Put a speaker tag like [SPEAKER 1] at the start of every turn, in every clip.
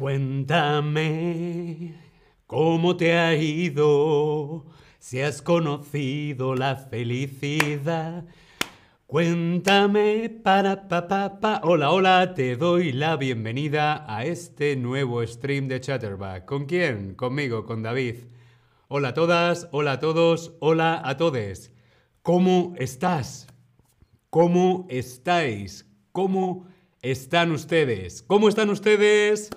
[SPEAKER 1] Cuéntame cómo te ha ido, si has conocido la felicidad. Cuéntame para pa pa pa. Hola, hola, te doy la bienvenida a este nuevo stream de Chatterback. ¿Con quién? Conmigo, con David. Hola a todas, hola a todos, hola a todes. ¿Cómo estás? ¿Cómo estáis? ¿Cómo están ustedes? ¿Cómo están ustedes?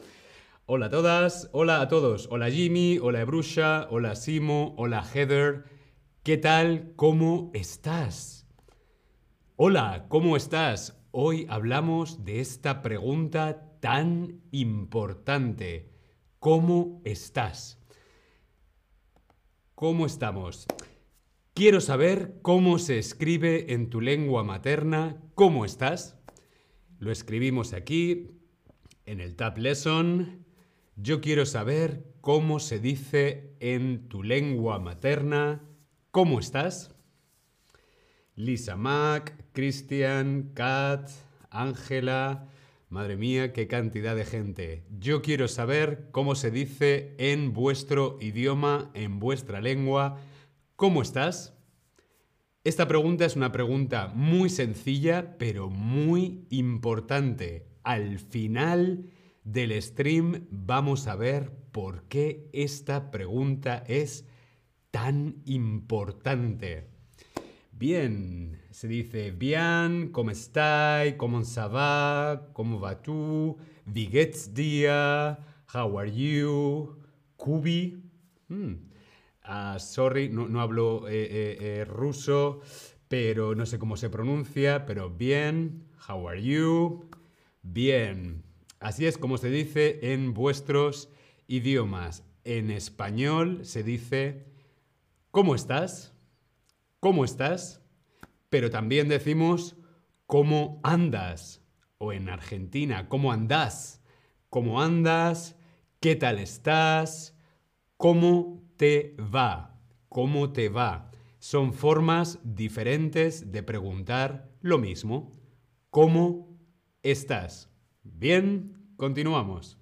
[SPEAKER 1] Hola a todas, hola a todos. Hola Jimmy, hola Ebrusha, hola Simo, hola Heather. ¿Qué tal? ¿Cómo estás? Hola, ¿cómo estás? Hoy hablamos de esta pregunta tan importante. ¿Cómo estás? ¿Cómo estamos? Quiero saber cómo se escribe en tu lengua materna. ¿Cómo estás? Lo escribimos aquí en el Tab Lesson. Yo quiero saber cómo se dice en tu lengua materna. ¿Cómo estás? Lisa Mac, Christian, Kat, Ángela. Madre mía, qué cantidad de gente. Yo quiero saber cómo se dice en vuestro idioma, en vuestra lengua. ¿Cómo estás? Esta pregunta es una pregunta muy sencilla, pero muy importante. Al final del stream vamos a ver por qué esta pregunta es tan importante. Bien, se dice bien, ¿cómo estás? ¿Cómo se va? ¿Cómo va tú? Wie geht's? How are you? Kubi. Hmm. Ah, sorry, no, hablo eh, eh, eh, ruso, pero no sé cómo se pronuncia, pero bien. How are you? Bien. Así es como se dice en vuestros idiomas. En español se dice ¿cómo estás? ¿Cómo estás? Pero también decimos ¿cómo andas? O en Argentina, ¿cómo andás? ¿Cómo andas? ¿Qué tal estás? ¿Cómo te va? ¿Cómo te va? Son formas diferentes de preguntar lo mismo. ¿Cómo estás? Bien, continuamos.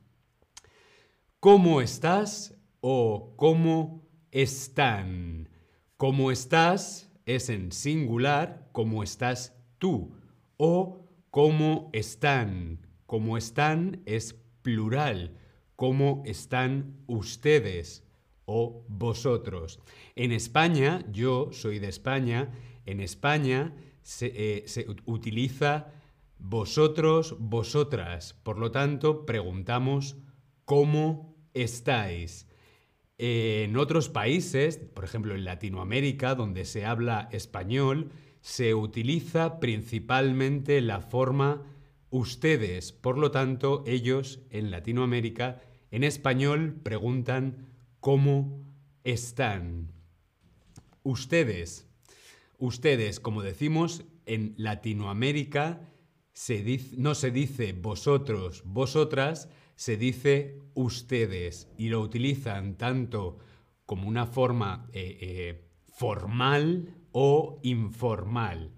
[SPEAKER 1] ¿Cómo estás o cómo están? ¿Cómo estás es en singular, ¿cómo estás tú? O ¿cómo están? ¿Cómo están es plural, ¿cómo están ustedes? o vosotros. En España, yo soy de España, en España se, eh, se utiliza vosotros, vosotras. Por lo tanto, preguntamos ¿cómo estáis? En otros países, por ejemplo en Latinoamérica, donde se habla español, se utiliza principalmente la forma ustedes. Por lo tanto, ellos en Latinoamérica, en español, preguntan ¿cómo están? Ustedes. Ustedes, como decimos, en Latinoamérica no se dice vosotros, vosotras, se dice ustedes y lo utilizan tanto como una forma eh, eh, formal o informal.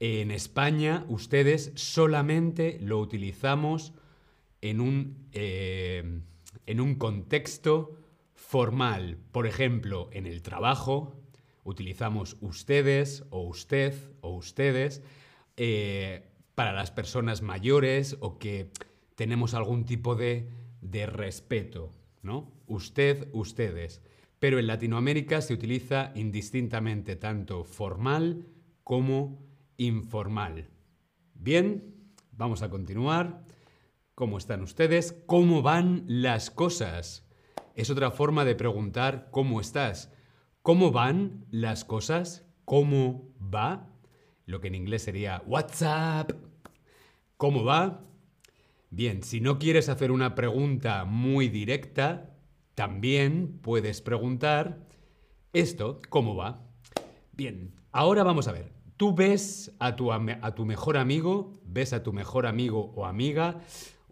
[SPEAKER 1] En España, ustedes solamente lo utilizamos en un, eh, en un contexto formal. Por ejemplo, en el trabajo utilizamos ustedes o usted o ustedes para las personas mayores o que tenemos algún tipo de, de respeto, ¿no? Usted, ustedes. Pero en Latinoamérica se utiliza indistintamente tanto formal como informal. Bien, vamos a continuar. ¿Cómo están ustedes? ¿Cómo van las cosas? Es otra forma de preguntar cómo estás. ¿Cómo van las cosas? ¿Cómo va? Lo que en inglés sería WhatsApp. ¿Cómo va? Bien, si no quieres hacer una pregunta muy directa, también puedes preguntar esto, ¿cómo va? Bien, ahora vamos a ver. Tú ves a tu, a tu mejor amigo, ves a tu mejor amigo o amiga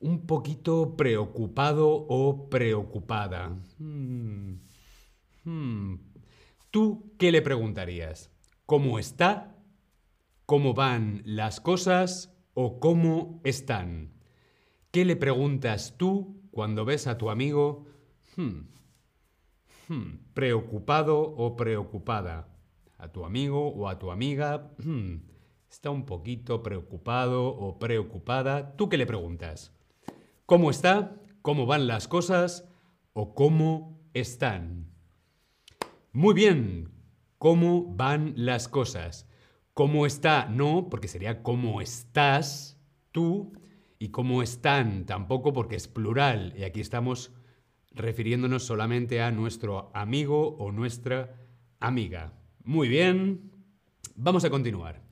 [SPEAKER 1] un poquito preocupado o preocupada. Hmm, hmm. ¿Tú qué le preguntarías? ¿Cómo está? ¿Cómo van las cosas? O cómo están. ¿Qué le preguntas tú cuando ves a tu amigo hmm, hmm, preocupado o preocupada? A tu amigo o a tu amiga hmm, está un poquito preocupado o preocupada. ¿Tú qué le preguntas? ¿Cómo está? ¿Cómo van las cosas? ¿O cómo están? Muy bien, ¿cómo van las cosas? ¿Cómo está? No, porque sería cómo estás tú y cómo están tampoco porque es plural y aquí estamos refiriéndonos solamente a nuestro amigo o nuestra amiga. Muy bien, vamos a continuar.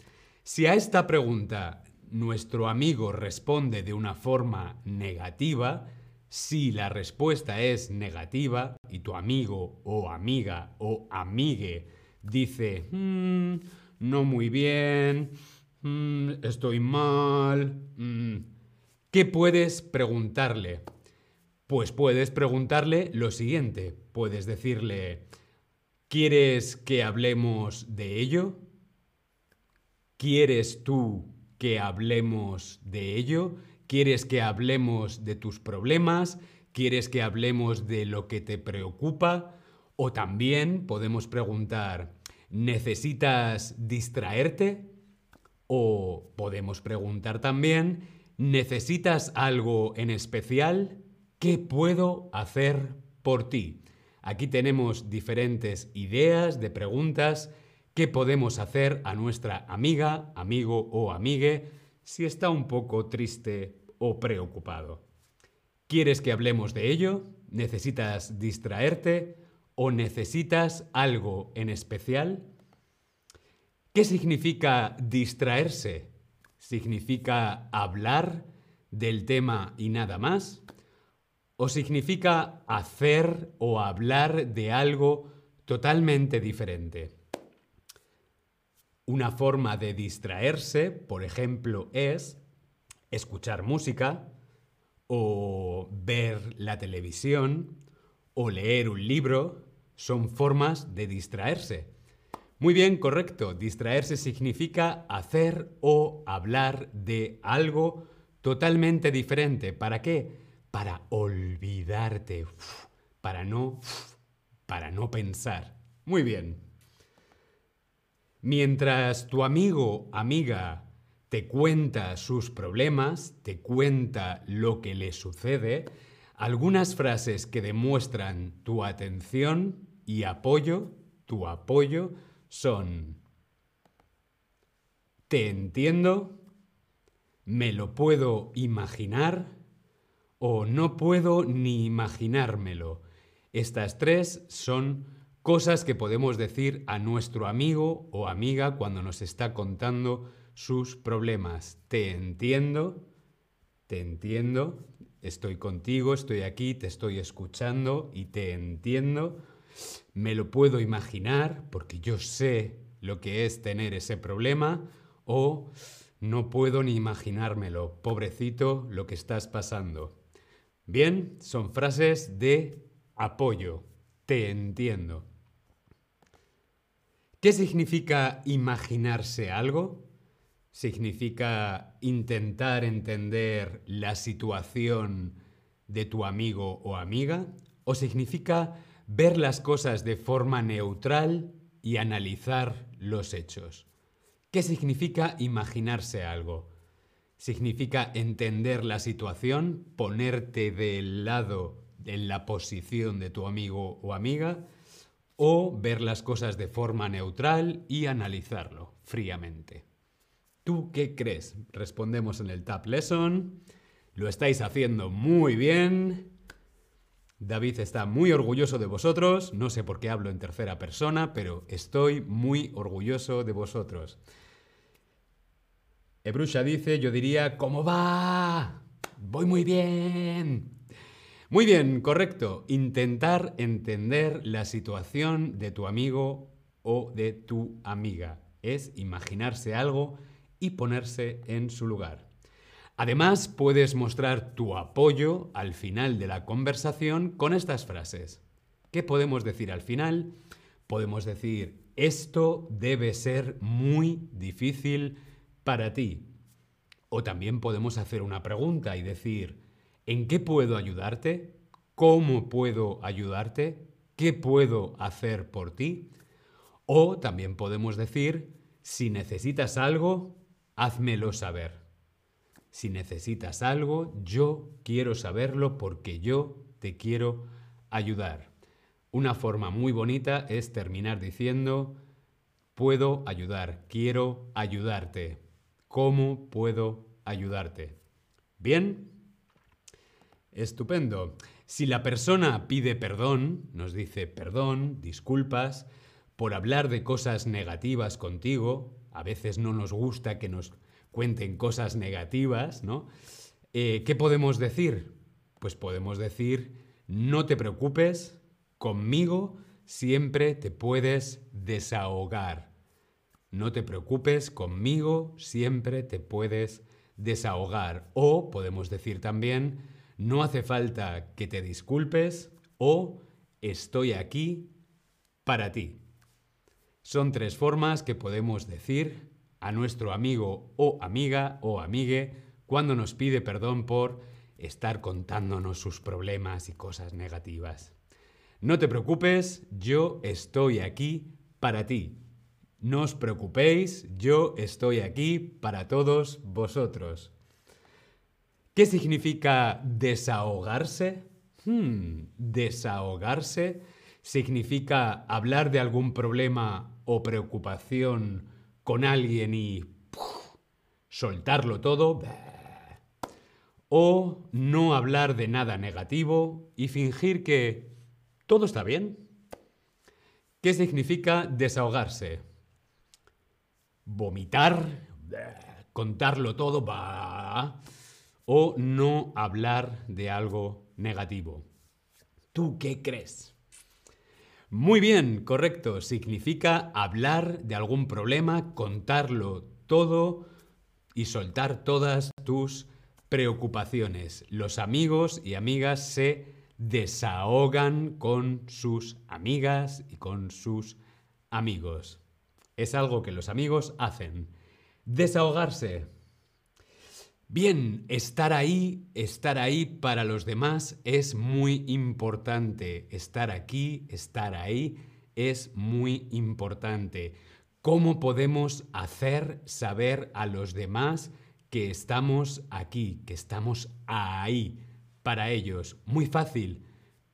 [SPEAKER 1] Si a esta pregunta nuestro amigo responde de una forma negativa, si la respuesta es negativa y tu amigo o amiga o amigue dice, mm, no muy bien, mm, estoy mal, mm", ¿qué puedes preguntarle? Pues puedes preguntarle lo siguiente, puedes decirle, ¿quieres que hablemos de ello? ¿Quieres tú que hablemos de ello? ¿Quieres que hablemos de tus problemas? ¿Quieres que hablemos de lo que te preocupa? O también podemos preguntar, ¿necesitas distraerte? O podemos preguntar también, ¿necesitas algo en especial? ¿Qué puedo hacer por ti? Aquí tenemos diferentes ideas de preguntas que podemos hacer a nuestra amiga, amigo o amigue si está un poco triste o preocupado. ¿Quieres que hablemos de ello? ¿Necesitas distraerte? ¿O necesitas algo en especial? ¿Qué significa distraerse? ¿Significa hablar del tema y nada más? ¿O significa hacer o hablar de algo totalmente diferente? Una forma de distraerse, por ejemplo, es escuchar música o ver la televisión o leer un libro. Son formas de distraerse. Muy bien, correcto. Distraerse significa hacer o hablar de algo totalmente diferente. ¿Para qué? Para olvidarte, para no, para no pensar. Muy bien. Mientras tu amigo, amiga, te cuenta sus problemas, te cuenta lo que le sucede, algunas frases que demuestran tu atención y apoyo, tu apoyo, son te entiendo, me lo puedo imaginar o no puedo ni imaginármelo. Estas tres son cosas que podemos decir a nuestro amigo o amiga cuando nos está contando sus problemas. Te entiendo, te entiendo, estoy contigo, estoy aquí, te estoy escuchando y te entiendo. Me lo puedo imaginar porque yo sé lo que es tener ese problema o no puedo ni imaginármelo, pobrecito, lo que estás pasando. Bien, son frases de apoyo. Te entiendo. ¿Qué significa imaginarse algo? Significa intentar entender la situación de tu amigo o amiga. ¿O significa ver las cosas de forma neutral y analizar los hechos? ¿Qué significa imaginarse algo? Significa entender la situación, ponerte del lado, en la posición de tu amigo o amiga o ver las cosas de forma neutral y analizarlo fríamente. ¿Tú qué crees? Respondemos en el Tab Lesson. Lo estáis haciendo muy bien. David está muy orgulloso de vosotros. No sé por qué hablo en tercera persona, pero estoy muy orgulloso de vosotros. Ebrusha dice, yo diría, ¿cómo va? Voy muy bien. Muy bien, correcto. Intentar entender la situación de tu amigo o de tu amiga. Es imaginarse algo y ponerse en su lugar. Además, puedes mostrar tu apoyo al final de la conversación con estas frases. ¿Qué podemos decir al final? Podemos decir, esto debe ser muy difícil para ti. O también podemos hacer una pregunta y decir, ¿En qué puedo ayudarte? ¿Cómo puedo ayudarte? ¿Qué puedo hacer por ti? O también podemos decir, si necesitas algo, házmelo saber. Si necesitas algo, yo quiero saberlo porque yo te quiero ayudar. Una forma muy bonita es terminar diciendo, puedo ayudar, quiero ayudarte. ¿Cómo puedo ayudarte? ¿Bien? Estupendo. Si la persona pide perdón, nos dice perdón, disculpas, por hablar de cosas negativas contigo, a veces no nos gusta que nos cuenten cosas negativas, ¿no? Eh, ¿Qué podemos decir? Pues podemos decir, no te preocupes, conmigo siempre te puedes desahogar. No te preocupes, conmigo siempre te puedes desahogar. O podemos decir también, no hace falta que te disculpes o estoy aquí para ti. Son tres formas que podemos decir a nuestro amigo o amiga o amigue cuando nos pide perdón por estar contándonos sus problemas y cosas negativas. No te preocupes, yo estoy aquí para ti. No os preocupéis, yo estoy aquí para todos vosotros. ¿Qué significa desahogarse? Hmm, desahogarse significa hablar de algún problema o preocupación con alguien y soltarlo todo. O no hablar de nada negativo y fingir que todo está bien. ¿Qué significa desahogarse? Vomitar, contarlo todo, o no hablar de algo negativo. ¿Tú qué crees? Muy bien, correcto. Significa hablar de algún problema, contarlo todo y soltar todas tus preocupaciones. Los amigos y amigas se desahogan con sus amigas y con sus amigos. Es algo que los amigos hacen. Desahogarse. Bien, estar ahí, estar ahí para los demás es muy importante. Estar aquí, estar ahí es muy importante. ¿Cómo podemos hacer saber a los demás que estamos aquí, que estamos ahí para ellos? Muy fácil.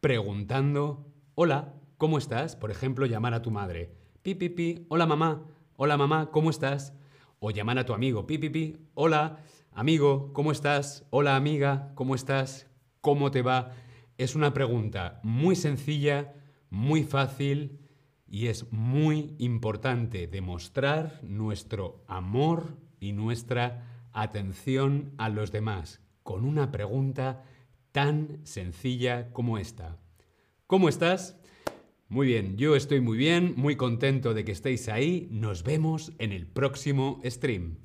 [SPEAKER 1] Preguntando, hola, ¿cómo estás? Por ejemplo, llamar a tu madre. Pi, pi, hola mamá, hola mamá, ¿cómo estás? O llamar a tu amigo, pi, pi, hola. Amigo, ¿cómo estás? Hola amiga, ¿cómo estás? ¿Cómo te va? Es una pregunta muy sencilla, muy fácil y es muy importante demostrar nuestro amor y nuestra atención a los demás con una pregunta tan sencilla como esta. ¿Cómo estás? Muy bien, yo estoy muy bien, muy contento de que estéis ahí. Nos vemos en el próximo stream.